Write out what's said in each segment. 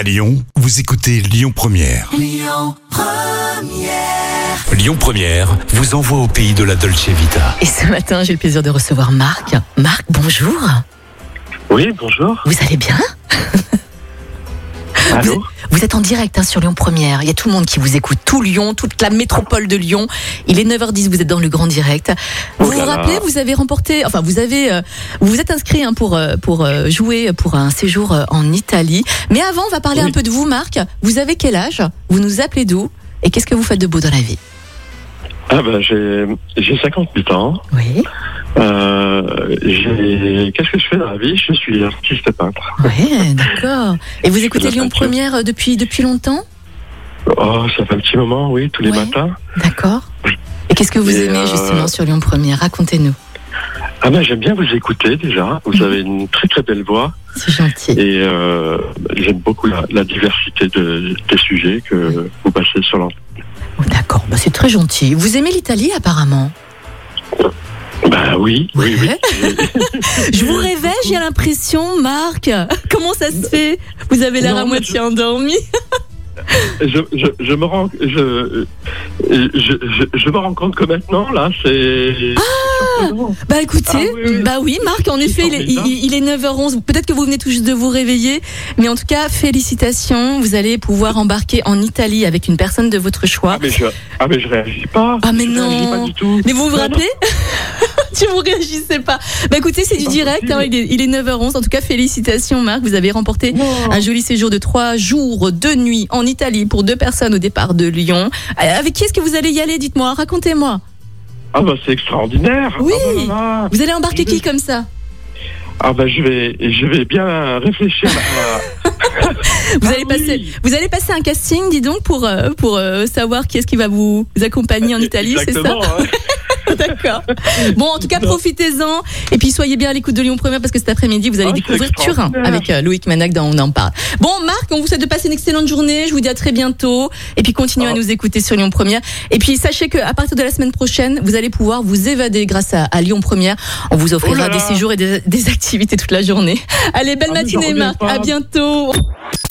À Lyon, vous écoutez Lyon Première. Lyon Première vous envoie au pays de la Dolce Vita. Et ce matin, j'ai le plaisir de recevoir Marc. Marc, bonjour. Oui, bonjour. Vous allez bien? Allô vous, vous êtes en direct hein, sur Lyon Première. Il y a tout le monde qui vous écoute, tout Lyon, toute la métropole de Lyon. Il est 9h10, vous êtes dans le grand direct. Vous Oh vous là là. rappelez, vous avez remporté, enfin vous avez, euh, vous vous êtes inscrit hein, pour euh, pour euh, jouer pour un séjour euh, en Italie. Mais avant, on va parler Oui. un peu de vous, Marc. Vous avez quel âge? Vous nous appelez d'où? Et qu'est-ce que vous faites de beau dans la vie? Ah ben j'ai j'ai 58 ans. Oui. Euh, qu'est-ce que je fais dans la vie? Je suis artiste peintre. Ouais, d'accord. Et vous écoutez Lyon peinture. Première euh, depuis depuis longtemps? Oh, ça fait un petit moment, oui, tous les Ouais. matins. D'accord. Et qu'est-ce que vous Et, aimez euh, justement sur Lyon Première? Racontez-nous. Ah ben j'aime bien vous écouter déjà. Vous avez une très très belle voix C'est gentil. et euh, j'aime beaucoup la, la diversité de, des sujets que vous passez sur l'antenne. Oh, D'accord, bah, c'est très gentil. Vous aimez l'Italie apparemment? Ben oui, oui, oui. Je vous réveille, j'ai l'impression, Marc. Comment ça se fait? Vous avez l'air à moitié endormi. je, je, je me rends je, je, me rends compte que maintenant là c'est surprenant. Bah écoutez, Ah oui, oui. bah oui, Marc, en effet, il est, il- il est 9h11. Peut-être que vous venez tout juste de vous réveiller, mais en tout cas, félicitations. Vous allez pouvoir embarquer en Italie avec une personne de votre choix. Ah mais je ah mais je réagis pas. Ah, mais non. pas du tout. Mais vous vous rappelez? Tu vous réagissez pas. Bah écoutez, c'est du direct. hein, il, est, il est 9h11. En tout cas, félicitations, Marc. Vous avez remporté un joli séjour de trois jours, deux nuits en Italie pour deux personnes au départ de Lyon. Euh, Avec qui est-ce que vous allez y aller Dites-moi, racontez-moi. Ah bah c'est extraordinaire. Oui. Ah, bah. Vous allez embarquer qui comme ça? Ah bah je vais je vais bien réfléchir à vous Ah allez, oui. passer, vous allez passer un casting, dis donc, pour, euh, pour euh, savoir qui est-ce qui va vous accompagner en Italie, c'est ça? Hein. D'accord. Bon, en tout cas, profitez-en. Et puis, soyez bien à l'écoute de Lyon Première parce que cet après-midi, vous allez Ah, c'est découvrir Turin avec euh, Loïc Manac dans On en parle. Bon, Marc, on vous souhaite de passer une excellente journée. Je vous dis à très bientôt. Et puis, continuez à Ah. nous écouter sur Lyon Première. Et puis, sachez qu'à partir de la semaine prochaine, vous allez pouvoir vous évader grâce à, à Lyon Première. On vous offrira Oh là là. des séjours et des, des activités toute la journée. Allez, belle Ah, matinée, Marc. pas. À bientôt.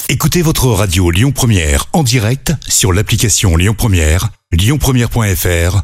Écoutez votre radio Lyon Première en direct sur l'application Lyon Première, lyonpremière.fr